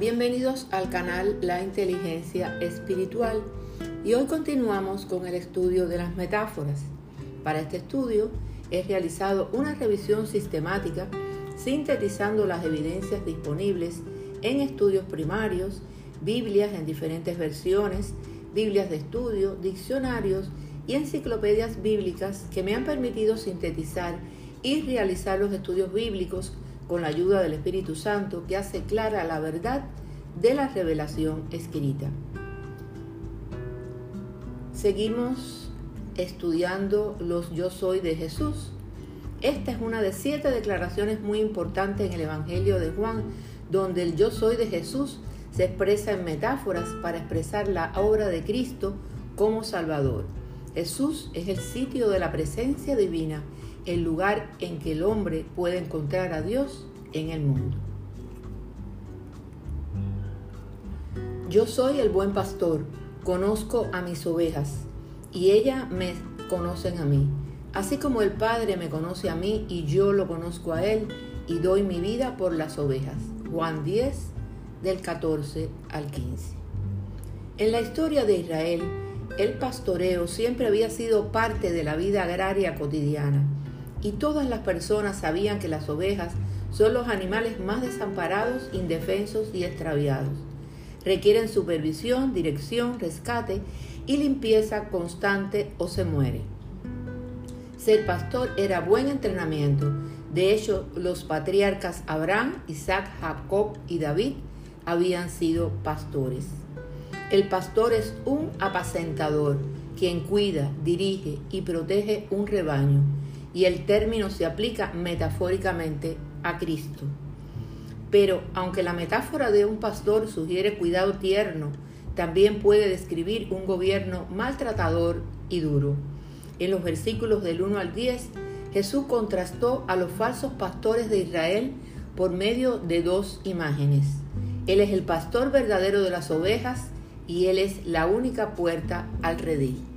Bienvenidos al canal La Inteligencia Espiritual y hoy continuamos con el estudio de las metáforas. Para este estudio he realizado una revisión sistemática sintetizando las evidencias disponibles en estudios primarios, Biblias en diferentes versiones, Biblias de estudio, diccionarios y enciclopedias bíblicas que me han permitido sintetizar y realizar los estudios bíblicos con la ayuda del Espíritu Santo que hace clara la verdad de la revelación escrita. Seguimos estudiando los yo soy de Jesús. Esta es una de siete declaraciones muy importantes en el Evangelio de Juan, donde el yo soy de Jesús se expresa en metáforas para expresar la obra de Cristo como Salvador. Jesús es el sitio de la presencia divina el lugar en que el hombre puede encontrar a Dios en el mundo. Yo soy el buen pastor, conozco a mis ovejas y ellas me conocen a mí, así como el Padre me conoce a mí y yo lo conozco a Él y doy mi vida por las ovejas. Juan 10 del 14 al 15. En la historia de Israel, el pastoreo siempre había sido parte de la vida agraria cotidiana y todas las personas sabían que las ovejas son los animales más desamparados, indefensos y extraviados. Requieren supervisión, dirección, rescate y limpieza constante o se muere. Ser pastor era buen entrenamiento. De hecho, los patriarcas Abraham, Isaac, Jacob y David habían sido pastores. El pastor es un apacentador, quien cuida, dirige y protege un rebaño y el término se aplica metafóricamente a Cristo. Pero aunque la metáfora de un pastor sugiere cuidado tierno, también puede describir un gobierno maltratador y duro. En los versículos del 1 al 10, Jesús contrastó a los falsos pastores de Israel por medio de dos imágenes. Él es el pastor verdadero de las ovejas y Él es la única puerta al redil.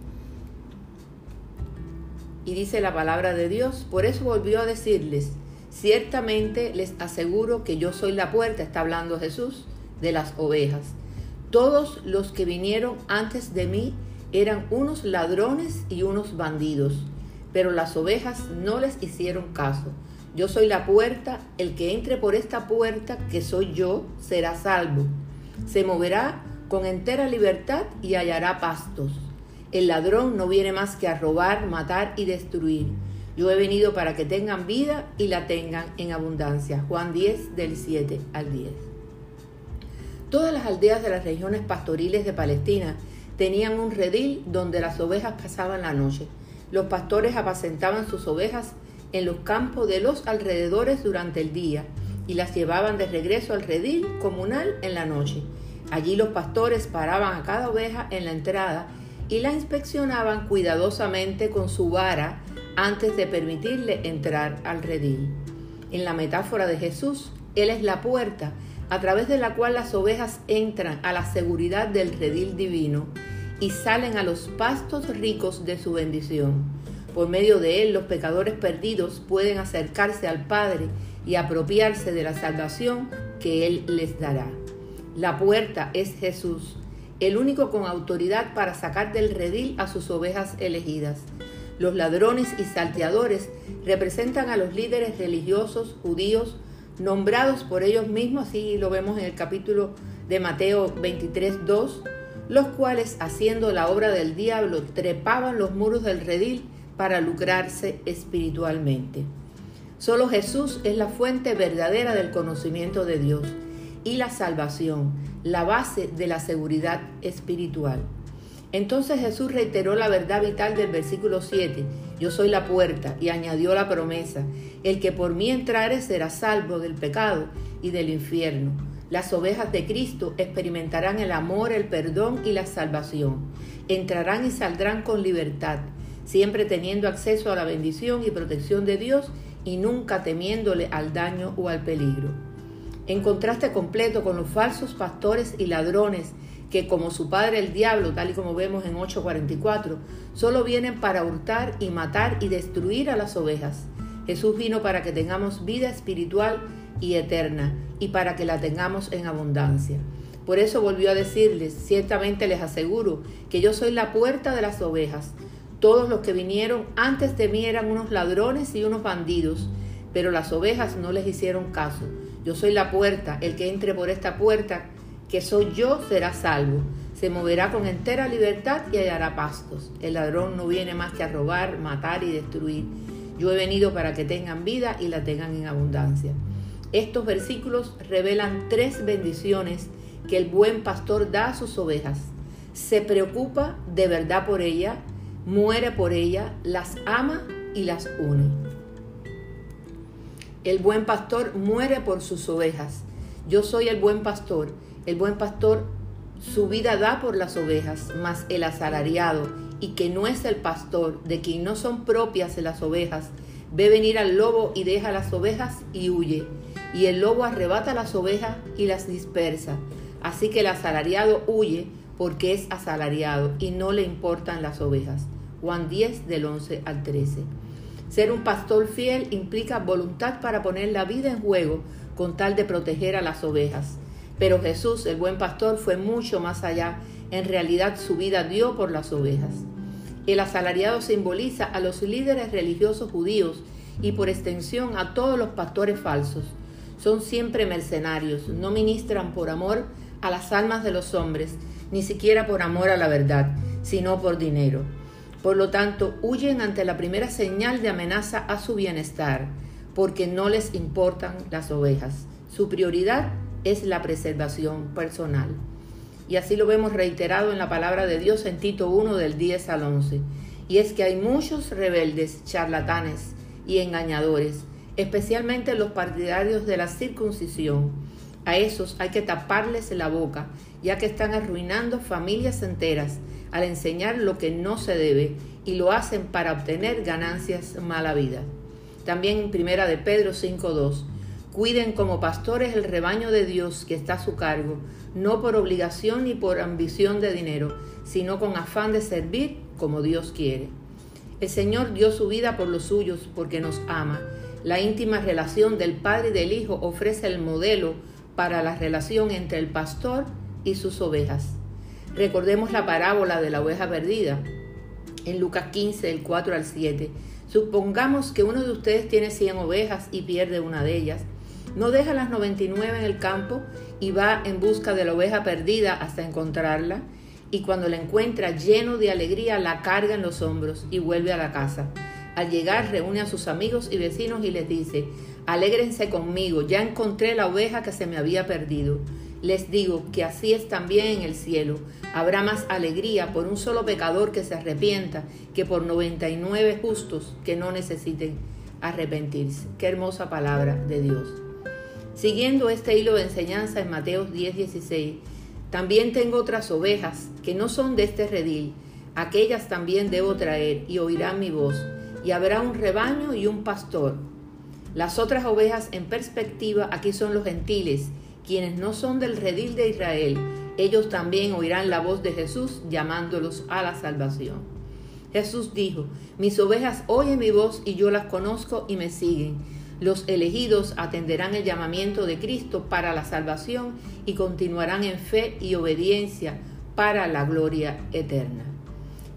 Y dice la palabra de Dios, por eso volvió a decirles, ciertamente les aseguro que yo soy la puerta, está hablando Jesús, de las ovejas. Todos los que vinieron antes de mí eran unos ladrones y unos bandidos, pero las ovejas no les hicieron caso. Yo soy la puerta, el que entre por esta puerta, que soy yo, será salvo. Se moverá con entera libertad y hallará pastos. El ladrón no viene más que a robar, matar y destruir. Yo he venido para que tengan vida y la tengan en abundancia. Juan 10 del 7 al 10. Todas las aldeas de las regiones pastoriles de Palestina tenían un redil donde las ovejas pasaban la noche. Los pastores apacentaban sus ovejas en los campos de los alrededores durante el día y las llevaban de regreso al redil comunal en la noche. Allí los pastores paraban a cada oveja en la entrada y la inspeccionaban cuidadosamente con su vara antes de permitirle entrar al redil. En la metáfora de Jesús, Él es la puerta a través de la cual las ovejas entran a la seguridad del redil divino y salen a los pastos ricos de su bendición. Por medio de Él los pecadores perdidos pueden acercarse al Padre y apropiarse de la salvación que Él les dará. La puerta es Jesús el único con autoridad para sacar del redil a sus ovejas elegidas. Los ladrones y salteadores representan a los líderes religiosos judíos nombrados por ellos mismos, así lo vemos en el capítulo de Mateo 23, 2, los cuales, haciendo la obra del diablo, trepaban los muros del redil para lucrarse espiritualmente. Solo Jesús es la fuente verdadera del conocimiento de Dios y la salvación, la base de la seguridad espiritual. Entonces Jesús reiteró la verdad vital del versículo 7, yo soy la puerta, y añadió la promesa, el que por mí entrare será salvo del pecado y del infierno. Las ovejas de Cristo experimentarán el amor, el perdón y la salvación. Entrarán y saldrán con libertad, siempre teniendo acceso a la bendición y protección de Dios y nunca temiéndole al daño o al peligro en contraste completo con los falsos pastores y ladrones que como su padre el diablo, tal y como vemos en 8:44, solo vienen para hurtar y matar y destruir a las ovejas. Jesús vino para que tengamos vida espiritual y eterna, y para que la tengamos en abundancia. Por eso volvió a decirles, ciertamente les aseguro que yo soy la puerta de las ovejas. Todos los que vinieron antes de mí eran unos ladrones y unos bandidos, pero las ovejas no les hicieron caso. Yo soy la puerta, el que entre por esta puerta, que soy yo, será salvo. Se moverá con entera libertad y hallará pastos. El ladrón no viene más que a robar, matar y destruir. Yo he venido para que tengan vida y la tengan en abundancia. Estos versículos revelan tres bendiciones que el buen pastor da a sus ovejas. Se preocupa de verdad por ella, muere por ella, las ama y las une. El buen pastor muere por sus ovejas. Yo soy el buen pastor. El buen pastor su vida da por las ovejas, mas el asalariado, y que no es el pastor, de quien no son propias las ovejas, ve venir al lobo y deja las ovejas y huye. Y el lobo arrebata las ovejas y las dispersa. Así que el asalariado huye porque es asalariado y no le importan las ovejas. Juan 10 del 11 al 13. Ser un pastor fiel implica voluntad para poner la vida en juego con tal de proteger a las ovejas. Pero Jesús, el buen pastor, fue mucho más allá. En realidad su vida dio por las ovejas. El asalariado simboliza a los líderes religiosos judíos y por extensión a todos los pastores falsos. Son siempre mercenarios, no ministran por amor a las almas de los hombres, ni siquiera por amor a la verdad, sino por dinero. Por lo tanto, huyen ante la primera señal de amenaza a su bienestar, porque no les importan las ovejas. Su prioridad es la preservación personal. Y así lo vemos reiterado en la palabra de Dios en Tito 1 del 10 al 11. Y es que hay muchos rebeldes, charlatanes y engañadores, especialmente los partidarios de la circuncisión. A esos hay que taparles la boca, ya que están arruinando familias enteras al enseñar lo que no se debe y lo hacen para obtener ganancias mala vida. También en Primera de Pedro 5.2, cuiden como pastores el rebaño de Dios que está a su cargo, no por obligación ni por ambición de dinero, sino con afán de servir como Dios quiere. El Señor dio su vida por los suyos porque nos ama. La íntima relación del Padre y del Hijo ofrece el modelo para la relación entre el pastor y sus ovejas. Recordemos la parábola de la oveja perdida en Lucas 15, el 4 al 7. Supongamos que uno de ustedes tiene 100 ovejas y pierde una de ellas. No deja las 99 en el campo y va en busca de la oveja perdida hasta encontrarla. Y cuando la encuentra lleno de alegría, la carga en los hombros y vuelve a la casa. Al llegar reúne a sus amigos y vecinos y les dice, alégrense conmigo, ya encontré la oveja que se me había perdido. Les digo que así es también en el cielo. Habrá más alegría por un solo pecador que se arrepienta que por 99 justos que no necesiten arrepentirse. Qué hermosa palabra de Dios. Siguiendo este hilo de enseñanza en Mateo 10:16, también tengo otras ovejas que no son de este redil. Aquellas también debo traer y oirán mi voz. Y habrá un rebaño y un pastor. Las otras ovejas en perspectiva aquí son los gentiles quienes no son del redil de Israel, ellos también oirán la voz de Jesús llamándolos a la salvación. Jesús dijo, mis ovejas oyen mi voz y yo las conozco y me siguen. Los elegidos atenderán el llamamiento de Cristo para la salvación y continuarán en fe y obediencia para la gloria eterna.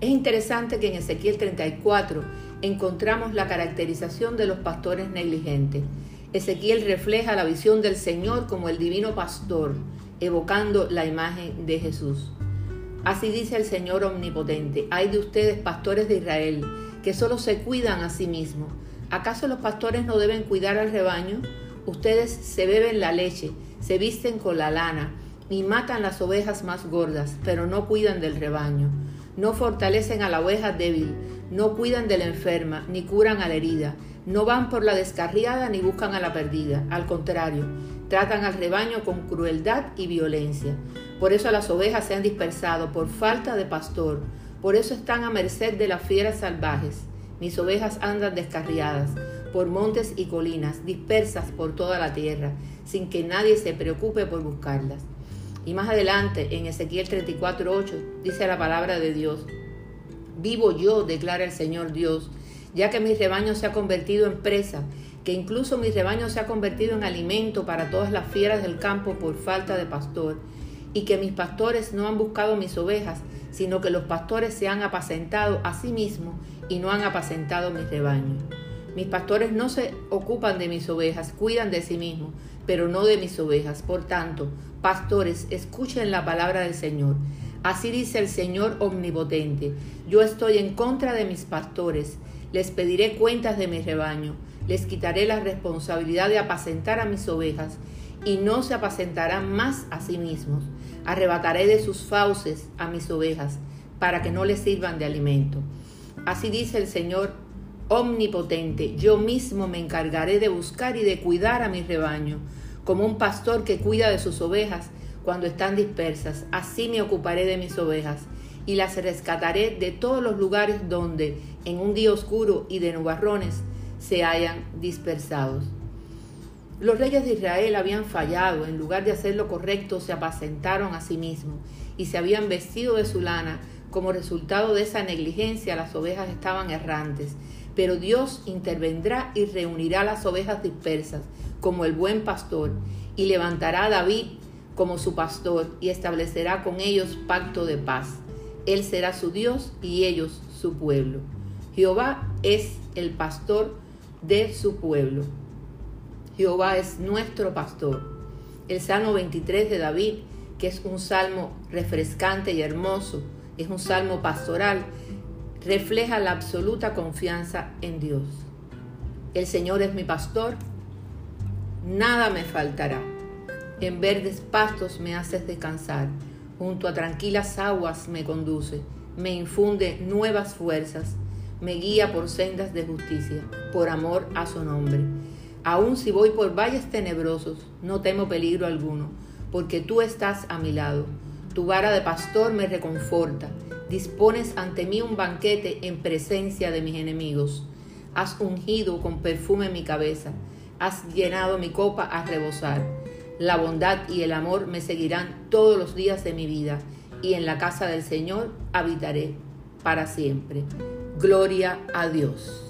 Es interesante que en Ezequiel 34 encontramos la caracterización de los pastores negligentes. Ezequiel refleja la visión del Señor como el divino pastor, evocando la imagen de Jesús. Así dice el Señor omnipotente, hay de ustedes pastores de Israel, que solo se cuidan a sí mismos. ¿Acaso los pastores no deben cuidar al rebaño? Ustedes se beben la leche, se visten con la lana y matan las ovejas más gordas, pero no cuidan del rebaño. No fortalecen a la oveja débil, no cuidan de la enferma, ni curan a la herida no van por la descarriada ni buscan a la perdida. Al contrario, tratan al rebaño con crueldad y violencia. Por eso las ovejas se han dispersado por falta de pastor. Por eso están a merced de las fieras salvajes. Mis ovejas andan descarriadas por montes y colinas, dispersas por toda la tierra, sin que nadie se preocupe por buscarlas. Y más adelante, en Ezequiel 34:8, dice la palabra de Dios: Vivo yo, declara el Señor Dios, ya que mi rebaño se ha convertido en presa, que incluso mi rebaño se ha convertido en alimento para todas las fieras del campo por falta de pastor, y que mis pastores no han buscado mis ovejas, sino que los pastores se han apacentado a sí mismos y no han apacentado mi rebaño. Mis pastores no se ocupan de mis ovejas, cuidan de sí mismos, pero no de mis ovejas. Por tanto, pastores, escuchen la palabra del Señor. Así dice el Señor omnipotente. Yo estoy en contra de mis pastores. Les pediré cuentas de mi rebaño. Les quitaré la responsabilidad de apacentar a mis ovejas y no se apacentarán más a sí mismos. Arrebataré de sus fauces a mis ovejas para que no les sirvan de alimento. Así dice el Señor omnipotente, yo mismo me encargaré de buscar y de cuidar a mi rebaño, como un pastor que cuida de sus ovejas cuando están dispersas. Así me ocuparé de mis ovejas y las rescataré de todos los lugares donde, en un día oscuro y de nubarrones, se hayan dispersados. Los reyes de Israel habían fallado, en lugar de hacer lo correcto, se apacentaron a sí mismos y se habían vestido de su lana. Como resultado de esa negligencia, las ovejas estaban errantes pero Dios intervendrá y reunirá las ovejas dispersas como el buen pastor, y levantará a David como su pastor, y establecerá con ellos pacto de paz. Él será su Dios y ellos su pueblo. Jehová es el pastor de su pueblo. Jehová es nuestro pastor. El Salmo 23 de David, que es un salmo refrescante y hermoso, es un salmo pastoral refleja la absoluta confianza en Dios. El Señor es mi pastor, nada me faltará. En verdes pastos me haces descansar, junto a tranquilas aguas me conduce, me infunde nuevas fuerzas, me guía por sendas de justicia, por amor a su nombre. Aun si voy por valles tenebrosos, no temo peligro alguno, porque tú estás a mi lado. Tu vara de pastor me reconforta dispones ante mí un banquete en presencia de mis enemigos. Has ungido con perfume mi cabeza, has llenado mi copa a rebosar. La bondad y el amor me seguirán todos los días de mi vida, y en la casa del Señor habitaré para siempre. Gloria a Dios.